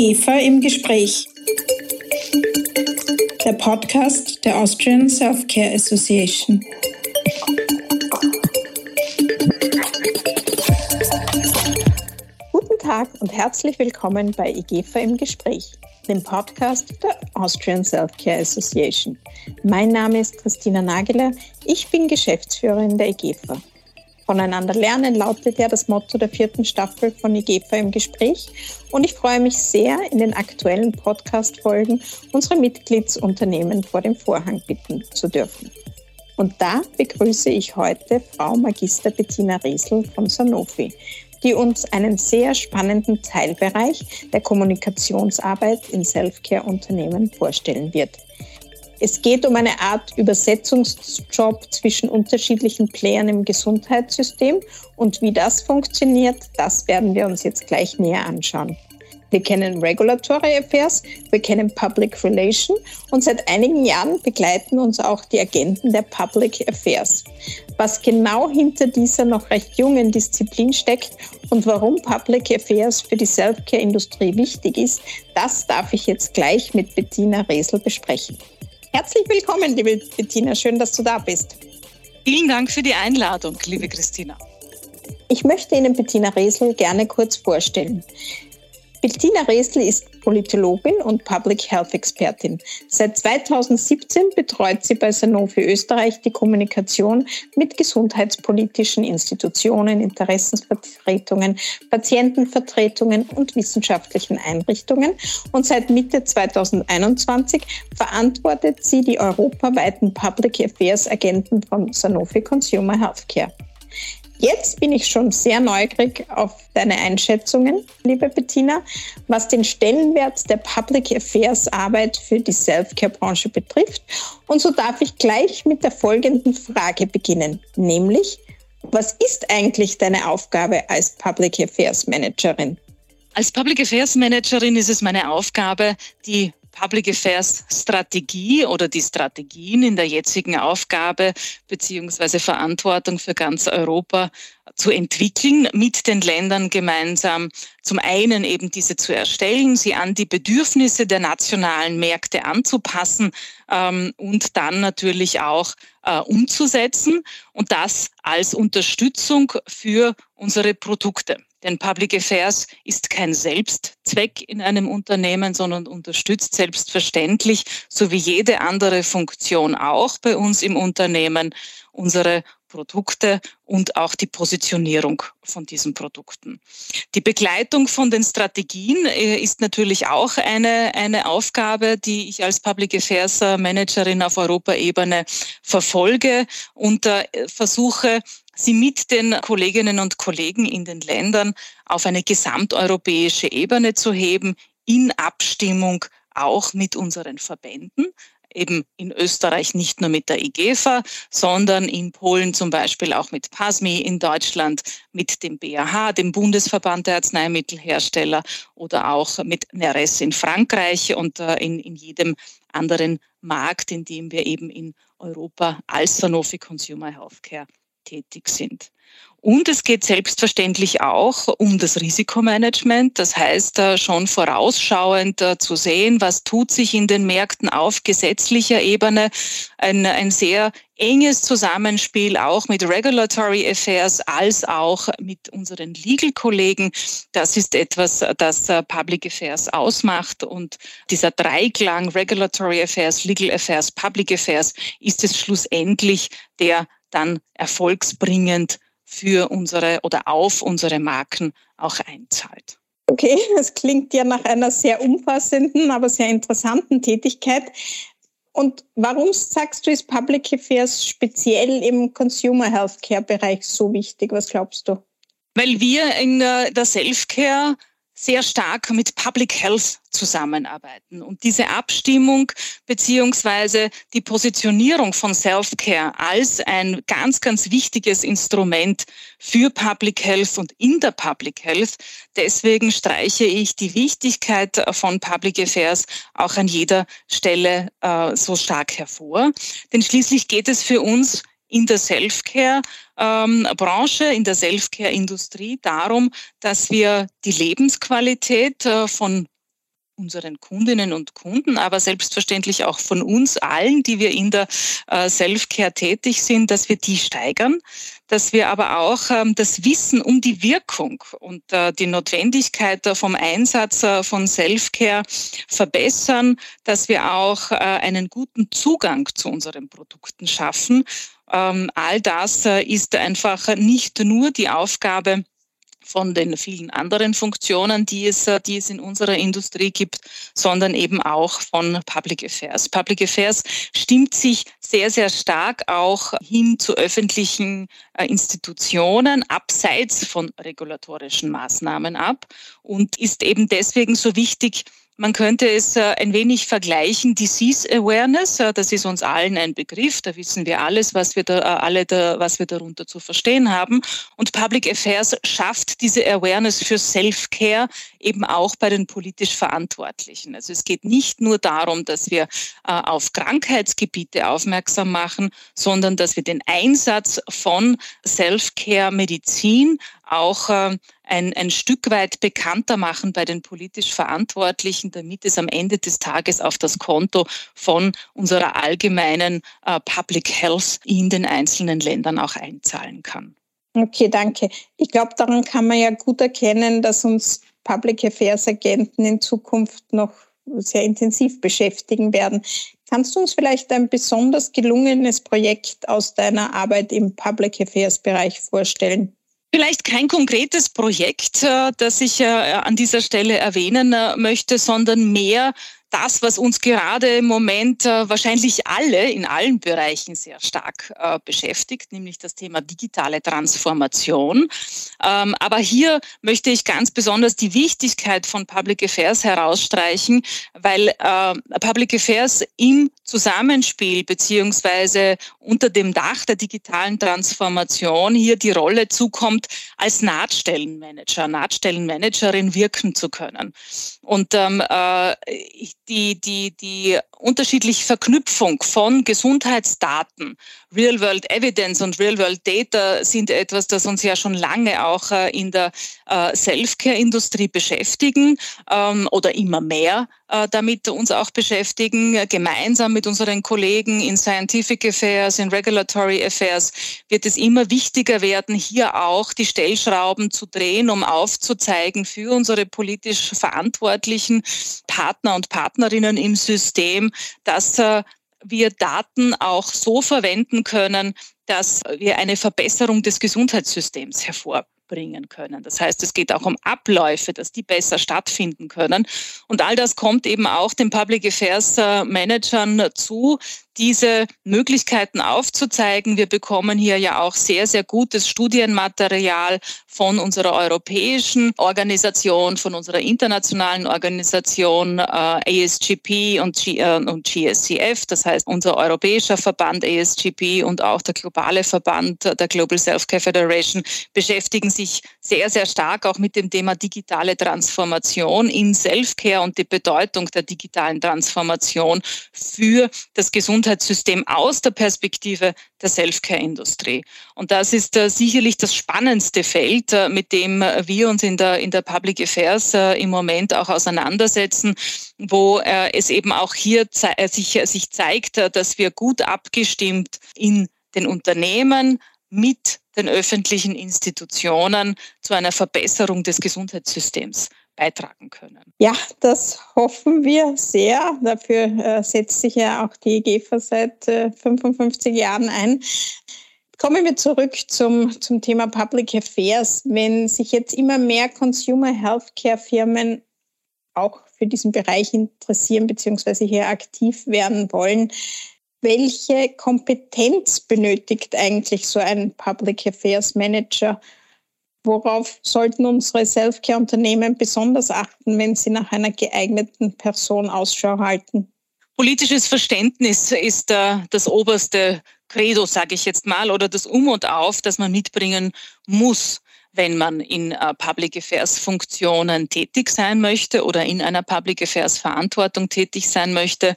IGEFA im Gespräch. Der Podcast der Austrian Self-Care Association. Guten Tag und herzlich willkommen bei IGEFA im Gespräch, dem Podcast der Austrian Self-Care Association. Mein Name ist Christina Nageler, ich bin Geschäftsführerin der IGEFA. Voneinander lernen lautet ja das Motto der vierten Staffel von IGEFA im Gespräch. Und ich freue mich sehr, in den aktuellen Podcast-Folgen unsere Mitgliedsunternehmen vor dem Vorhang bitten zu dürfen. Und da begrüße ich heute Frau Magister Bettina Riesel von Sanofi, die uns einen sehr spannenden Teilbereich der Kommunikationsarbeit in Self-Care-Unternehmen vorstellen wird. Es geht um eine Art Übersetzungsjob zwischen unterschiedlichen Playern im Gesundheitssystem und wie das funktioniert, das werden wir uns jetzt gleich näher anschauen. Wir kennen Regulatory Affairs, wir kennen Public Relation und seit einigen Jahren begleiten uns auch die Agenten der Public Affairs. Was genau hinter dieser noch recht jungen Disziplin steckt und warum Public Affairs für die Self-Care-Industrie wichtig ist, das darf ich jetzt gleich mit Bettina Resel besprechen. Herzlich willkommen, liebe Bettina. Schön, dass du da bist. Vielen Dank für die Einladung, liebe Christina. Ich möchte Ihnen Bettina Resel gerne kurz vorstellen. Bettina Resl ist Politologin und Public Health Expertin. Seit 2017 betreut sie bei Sanofi Österreich die Kommunikation mit gesundheitspolitischen Institutionen, Interessensvertretungen, Patientenvertretungen und wissenschaftlichen Einrichtungen. Und seit Mitte 2021 verantwortet sie die europaweiten Public Affairs Agenten von Sanofi Consumer Healthcare. Jetzt bin ich schon sehr neugierig auf deine Einschätzungen, liebe Bettina, was den Stellenwert der Public Affairs Arbeit für die Self-Care-Branche betrifft. Und so darf ich gleich mit der folgenden Frage beginnen, nämlich, was ist eigentlich deine Aufgabe als Public Affairs Managerin? Als Public Affairs Managerin ist es meine Aufgabe, die Public Affairs Strategie oder die Strategien in der jetzigen Aufgabe beziehungsweise Verantwortung für ganz Europa zu entwickeln, mit den Ländern gemeinsam. Zum einen eben diese zu erstellen, sie an die Bedürfnisse der nationalen Märkte anzupassen ähm, und dann natürlich auch äh, umzusetzen und das als Unterstützung für unsere Produkte. Denn Public Affairs ist kein Selbstzweck in einem Unternehmen, sondern unterstützt selbstverständlich, so wie jede andere Funktion auch bei uns im Unternehmen, unsere Produkte und auch die Positionierung von diesen Produkten. Die Begleitung von den Strategien äh, ist natürlich auch eine, eine Aufgabe, die ich als Public Affairs Managerin auf Europaebene verfolge und äh, versuche, sie mit den Kolleginnen und Kollegen in den Ländern auf eine gesamteuropäische Ebene zu heben, in Abstimmung auch mit unseren Verbänden, eben in Österreich nicht nur mit der IGEFA, sondern in Polen zum Beispiel auch mit PASMI, in Deutschland mit dem BAH, dem Bundesverband der Arzneimittelhersteller oder auch mit NERES in Frankreich und äh, in, in jedem anderen Markt, in dem wir eben in Europa als Sanofi Consumer Healthcare tätig sind. Und es geht selbstverständlich auch um das Risikomanagement. Das heißt, äh, schon vorausschauend äh, zu sehen, was tut sich in den Märkten auf gesetzlicher Ebene. Ein, ein sehr enges Zusammenspiel auch mit Regulatory Affairs als auch mit unseren Legal-Kollegen. Das ist etwas, das äh, Public Affairs ausmacht. Und dieser Dreiklang Regulatory Affairs, Legal Affairs, Public Affairs ist es schlussendlich, der dann erfolgsbringend für unsere oder auf unsere Marken auch einzahlt. Okay, das klingt ja nach einer sehr umfassenden, aber sehr interessanten Tätigkeit. Und warum sagst du, ist Public Affairs speziell im Consumer Healthcare Bereich so wichtig? Was glaubst du? Weil wir in der Self-Care sehr stark mit Public Health zusammenarbeiten. Und diese Abstimmung beziehungsweise die Positionierung von Self-Care als ein ganz, ganz wichtiges Instrument für Public Health und in der Public Health. Deswegen streiche ich die Wichtigkeit von Public Affairs auch an jeder Stelle äh, so stark hervor. Denn schließlich geht es für uns in der Self-Care-Branche, ähm, in der Self-Care-Industrie darum, dass wir die Lebensqualität äh, von unseren Kundinnen und Kunden, aber selbstverständlich auch von uns allen, die wir in der äh, Self-Care tätig sind, dass wir die steigern, dass wir aber auch ähm, das Wissen um die Wirkung und äh, die Notwendigkeit vom Einsatz von Self-Care verbessern, dass wir auch einen guten Zugang zu unseren Produkten schaffen. Ähm, all das ist einfach nicht nur die Aufgabe von den vielen anderen Funktionen, die es, äh, die es in unserer Industrie gibt, sondern eben auch von Public Affairs. Public Affairs stimmt sich sehr, sehr stark auch hin zu öffentlichen äh, Institutionen abseits von regulatorischen Maßnahmen ab und ist eben deswegen so wichtig, man könnte es äh, ein wenig vergleichen. Disease Awareness, äh, das ist uns allen ein Begriff. Da wissen wir alles, was wir da, äh, alle da, was wir darunter zu verstehen haben. Und Public Affairs schafft diese Awareness für Self-Care eben auch bei den politisch Verantwortlichen. Also es geht nicht nur darum, dass wir auf Krankheitsgebiete aufmerksam machen, sondern dass wir den Einsatz von Self-Care Medizin auch äh, ein, ein Stück weit bekannter machen bei den politisch Verantwortlichen, damit es am Ende des Tages auf das Konto von unserer allgemeinen äh, Public Health in den einzelnen Ländern auch einzahlen kann. Okay, danke. Ich glaube, daran kann man ja gut erkennen, dass uns Public Affairs Agenten in Zukunft noch sehr intensiv beschäftigen werden. Kannst du uns vielleicht ein besonders gelungenes Projekt aus deiner Arbeit im Public Affairs Bereich vorstellen? Vielleicht kein konkretes Projekt, äh, das ich äh, an dieser Stelle erwähnen äh, möchte, sondern mehr das, was uns gerade im Moment äh, wahrscheinlich alle in allen Bereichen sehr stark äh, beschäftigt, nämlich das Thema digitale Transformation. Ähm, aber hier möchte ich ganz besonders die Wichtigkeit von Public Affairs herausstreichen, weil äh, Public Affairs im Zusammenspiel beziehungsweise unter dem Dach der digitalen Transformation hier die Rolle zukommt, als Nahtstellenmanager, Nahtstellenmanagerin wirken zu können. Und ähm, äh, die, die, die unterschiedliche Verknüpfung von Gesundheitsdaten, Real-World Evidence und Real-World Data sind etwas, das uns ja schon lange auch äh, in der äh, Self-Care-Industrie beschäftigen ähm, oder immer mehr äh, damit uns auch beschäftigen, gemeinsam mit unseren Kollegen in Scientific Affairs, in Regulatory Affairs, wird es immer wichtiger werden, hier auch die Stellschrauben zu drehen, um aufzuzeigen für unsere politisch verantwortlichen Partner und Partnerinnen im System, dass äh, wir Daten auch so verwenden können, dass wir eine Verbesserung des Gesundheitssystems hervorbringen bringen können. Das heißt, es geht auch um Abläufe, dass die besser stattfinden können. Und all das kommt eben auch den Public Affairs äh, Managern zu, diese Möglichkeiten aufzuzeigen. Wir bekommen hier ja auch sehr, sehr gutes Studienmaterial von unserer europäischen Organisation, von unserer internationalen Organisation äh, ASGP und, G, äh, und GSCF, das heißt unser europäischer Verband ASGP und auch der globale Verband der Global Self-Care Federation beschäftigen sich sehr, sehr stark auch mit dem Thema digitale Transformation in Self-Care und die Bedeutung der digitalen Transformation für das Gesundheitswesen Gesundheitssystem aus der Perspektive der Self-Care-Industrie. Und das ist äh, sicherlich das spannendste Feld, äh, mit dem äh, wir uns in der, in der Public Affairs im Moment auch auseinandersetzen, wo es eben auch hier sich, sich zeigt, dass wir gut abgestimmt in den Unternehmen mit den öffentlichen Institutionen zu einer Verbesserung des Gesundheitssystems beitragen können. Ja, das hoffen wir sehr. Dafür äh, setzt sich ja auch die GEFA seit äh, 55 Jahren ein. Kommen wir zurück zum, zum Thema Public Affairs. Wenn sich jetzt immer mehr Consumer Healthcare Firmen auch für diesen Bereich interessieren bzw. hier aktiv werden wollen, welche Kompetenz benötigt eigentlich so ein Public Affairs Manager? Worauf sollten unsere Selfcare-Unternehmen besonders achten, wenn sie nach einer geeigneten Person Ausschau halten? Politisches Verständnis ist äh, das oberste Credo, sage ich jetzt mal, oder das Um und Auf, das man mitbringen muss wenn man in äh, Public Affairs Funktionen tätig sein möchte oder in einer Public Affairs Verantwortung tätig sein möchte.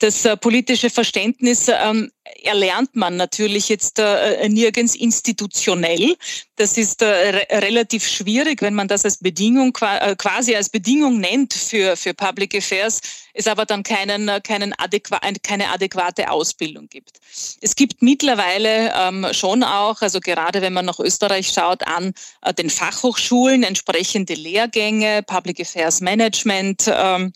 Das äh, politische Verständnis ähm, erlernt man natürlich jetzt äh, nirgends institutionell. Das ist re relativ schwierig, wenn man das als Bedingung quasi als Bedingung nennt für, für Public Affairs, es aber dann keinen, keinen adäqua keine adäquate Ausbildung gibt. Es gibt mittlerweile ähm, schon auch, also gerade wenn man nach Österreich schaut, an äh, den Fachhochschulen entsprechende Lehrgänge, Public Affairs Management, ähm,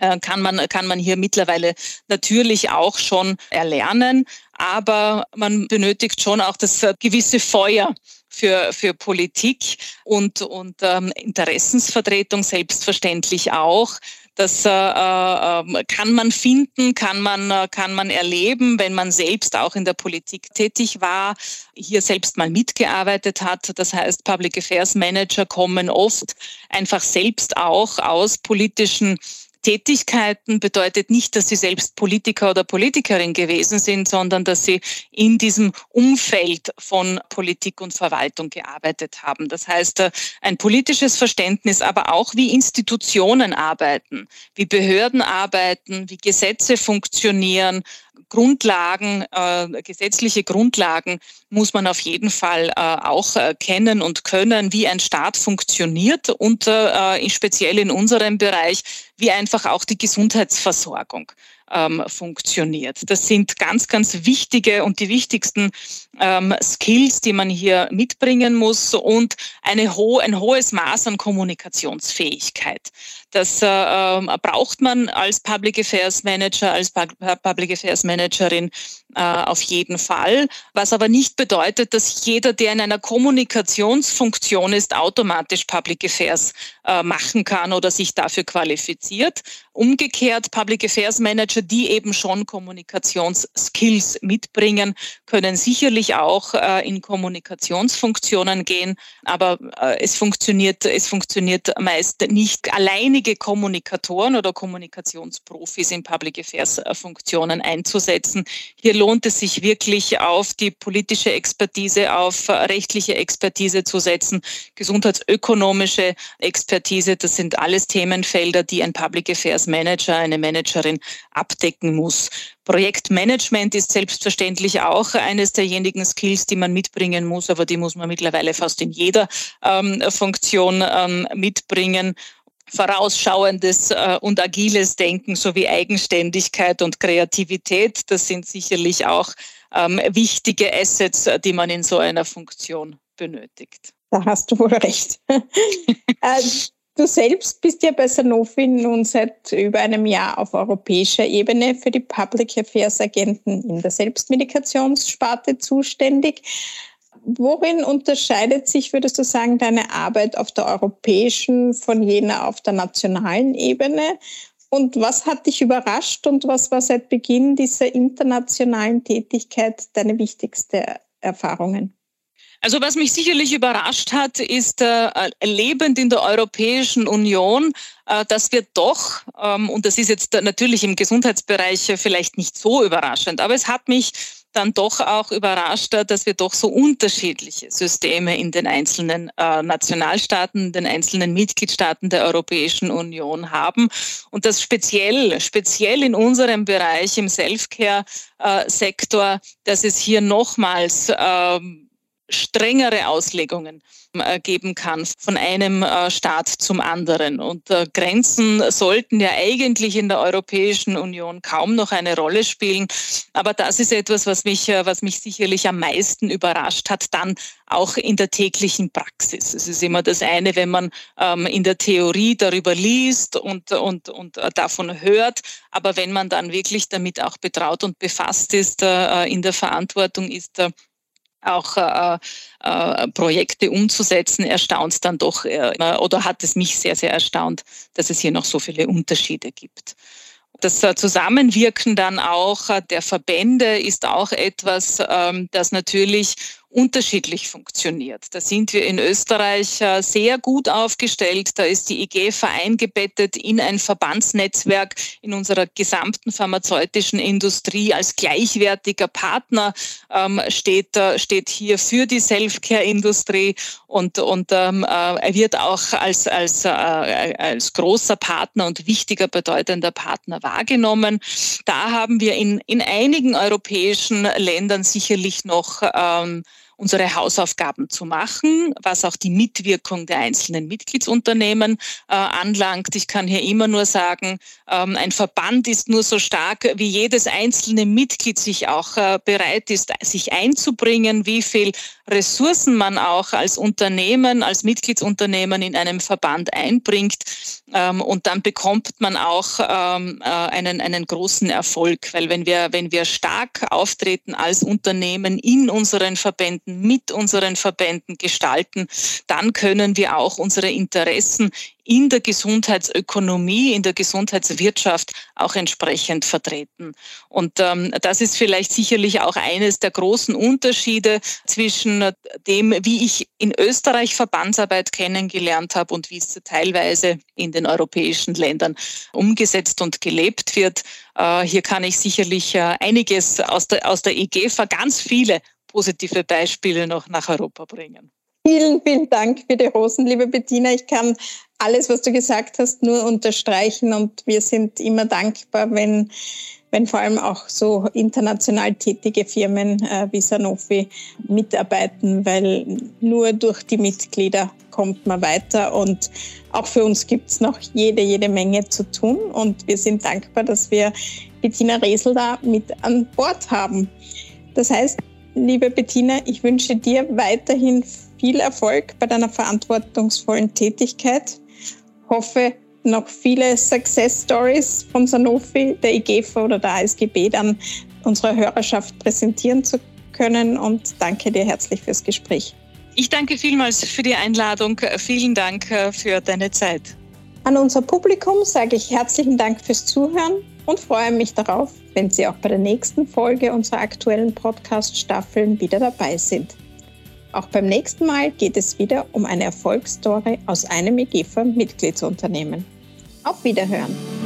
äh, kann man, kann man hier mittlerweile natürlich auch schon erlernen. Aber man benötigt schon auch das äh, gewisse Feuer für, für Politik und, und ähm, Interessensvertretung selbstverständlich auch. Das äh, äh, kann man finden, kann man, äh, kann man erleben, wenn man selbst auch in der Politik tätig war, hier selbst mal mitgearbeitet hat. Das heißt, Public Affairs Manager kommen oft einfach selbst auch aus politischen Tätigkeiten bedeutet nicht, dass sie selbst Politiker oder Politikerin gewesen sind, sondern dass sie in diesem Umfeld von Politik und Verwaltung gearbeitet haben. Das heißt, äh, ein politisches Verständnis, aber auch wie Institutionen arbeiten, wie Behörden arbeiten, wie Gesetze funktionieren, Grundlagen, äh, gesetzliche Grundlagen muss man auf jeden Fall äh, auch äh, kennen und können, wie ein Staat funktioniert und äh, speziell in unserem Bereich, wie einfach auch die Gesundheitsversorgung ähm, funktioniert. Das sind ganz, ganz wichtige und die wichtigsten ähm, Skills, die man hier mitbringen muss und eine ho ein hohes Maß an Kommunikationsfähigkeit. Das äh, ähm, braucht man als Public Affairs Manager, als Public Affairs Managerin äh, auf jeden Fall. Was aber nicht bedeutet, dass jeder, der in einer Kommunikationsfunktion ist, automatisch Public Affairs äh, machen kann oder sich dafür qualifiziert. Umgekehrt, Public Affairs Manager, die eben schon Kommunikationsskills mitbringen, können sicherlich auch äh, in Kommunikationsfunktionen gehen, aber äh, es funktioniert, es funktioniert meist nicht alleinige Kommunikatoren oder Kommunikationsprofis in Public Affairs äh, Funktionen einzusetzen. Hier lohnt es sich wirklich auf die politische Expertise, auf rechtliche Expertise zu setzen, gesundheitsökonomische Expertise. Das sind alles Themenfelder, die ein Public Affairs Manager, eine Managerin abdecken muss. Projektmanagement ist selbstverständlich auch eines derjenigen Skills, die man mitbringen muss, aber die muss man mittlerweile fast in jeder ähm, Funktion ähm, mitbringen vorausschauendes äh, und agiles Denken sowie Eigenständigkeit und Kreativität. Das sind sicherlich auch ähm, wichtige Assets, die man in so einer Funktion benötigt. Da hast du wohl recht. Du selbst bist ja bei Sanofi nun seit über einem Jahr auf europäischer Ebene für die Public Affairs Agenten in der Selbstmedikationssparte zuständig. Worin unterscheidet sich, würdest du sagen, deine Arbeit auf der europäischen von jener auf der nationalen Ebene? Und was hat dich überrascht und was war seit Beginn dieser internationalen Tätigkeit deine wichtigste Erfahrungen? Also was mich sicherlich überrascht hat, ist äh, lebend in der Europäischen Union, äh, dass wir doch, ähm, und das ist jetzt natürlich im Gesundheitsbereich vielleicht nicht so überraschend, aber es hat mich dann doch auch überrascht, dass wir doch so unterschiedliche Systeme in den einzelnen äh, Nationalstaaten, den einzelnen Mitgliedstaaten der Europäischen Union haben. Und das speziell, speziell in unserem Bereich im Self-Care-Sektor, äh, dass es hier nochmals ähm, strengere Auslegungen äh, geben kann von einem äh, Staat zum anderen. Und äh, Grenzen sollten ja eigentlich in der Europäischen Union kaum noch eine Rolle spielen. Aber das ist etwas, was mich, was mich sicherlich am meisten überrascht hat, dann auch in der täglichen Praxis. Es ist immer das eine, wenn man ähm, in der Theorie darüber liest und, und, und davon hört. Aber wenn man dann wirklich damit auch betraut und befasst ist, in der Verantwortung ist, auch äh, äh, Projekte umzusetzen, erstaunt dann doch äh, oder hat es mich sehr, sehr erstaunt, dass es hier noch so viele Unterschiede gibt. Das äh, Zusammenwirken dann auch äh, der Verbände ist auch etwas, ähm, das natürlich unterschiedlich funktioniert. Da sind wir in Österreich äh, sehr gut aufgestellt. Da ist die IGFA eingebettet in ein Verbandsnetzwerk in unserer gesamten pharmazeutischen Industrie als gleichwertiger Partner ähm, steht, steht hier für die Self-Care-Industrie und, und ähm, er wird auch als, als, äh, als großer Partner und wichtiger, bedeutender Partner wahrgenommen. Da haben wir in, in einigen europäischen Ländern sicherlich noch ähm, unsere Hausaufgaben zu machen, was auch die Mitwirkung der einzelnen Mitgliedsunternehmen äh, anlangt. Ich kann hier immer nur sagen, ähm, ein Verband ist nur so stark, wie jedes einzelne Mitglied sich auch äh, bereit ist, sich einzubringen, wie viel Ressourcen man auch als Unternehmen, als Mitgliedsunternehmen in einem Verband einbringt. Ähm, und dann bekommt man auch ähm, äh, einen, einen großen Erfolg, weil wenn wir, wenn wir stark auftreten als Unternehmen in unseren Verbänden, mit unseren Verbänden gestalten, dann können wir auch unsere Interessen in der Gesundheitsökonomie, in der Gesundheitswirtschaft auch entsprechend vertreten. Und ähm, das ist vielleicht sicherlich auch eines der großen Unterschiede zwischen dem, wie ich in Österreich Verbandsarbeit kennengelernt habe und wie es teilweise in den europäischen Ländern umgesetzt und gelebt wird. Äh, hier kann ich sicherlich äh, einiges aus der, aus der EGFA, ganz viele positive Beispiele noch nach Europa bringen. Vielen, vielen Dank für die Rosen, liebe Bettina. Ich kann alles, was du gesagt hast, nur unterstreichen und wir sind immer dankbar, wenn, wenn vor allem auch so international tätige Firmen äh, wie Sanofi mitarbeiten, weil nur durch die Mitglieder kommt man weiter und auch für uns gibt es noch jede, jede Menge zu tun und wir sind dankbar, dass wir Bettina Resel da mit an Bord haben. Das heißt, liebe Bettina, ich wünsche dir weiterhin viel Erfolg bei deiner verantwortungsvollen Tätigkeit. Hoffe, noch viele Success Stories von Sanofi, der IGFA oder der ASGB dann unserer Hörerschaft präsentieren zu können und danke dir herzlich fürs Gespräch. Ich danke vielmals für die Einladung. Vielen Dank äh, für deine Zeit. An unser Publikum sage ich herzlichen Dank fürs Zuhören und freue mich darauf, wenn Sie auch bei der nächsten Folge unserer aktuellen Podcast-Staffeln wieder dabei sind. Auch beim nächsten Mal geht es wieder um eine Erfolgsstory aus einem IGEFA-Mitgliedsunternehmen. Auf Wiederhören!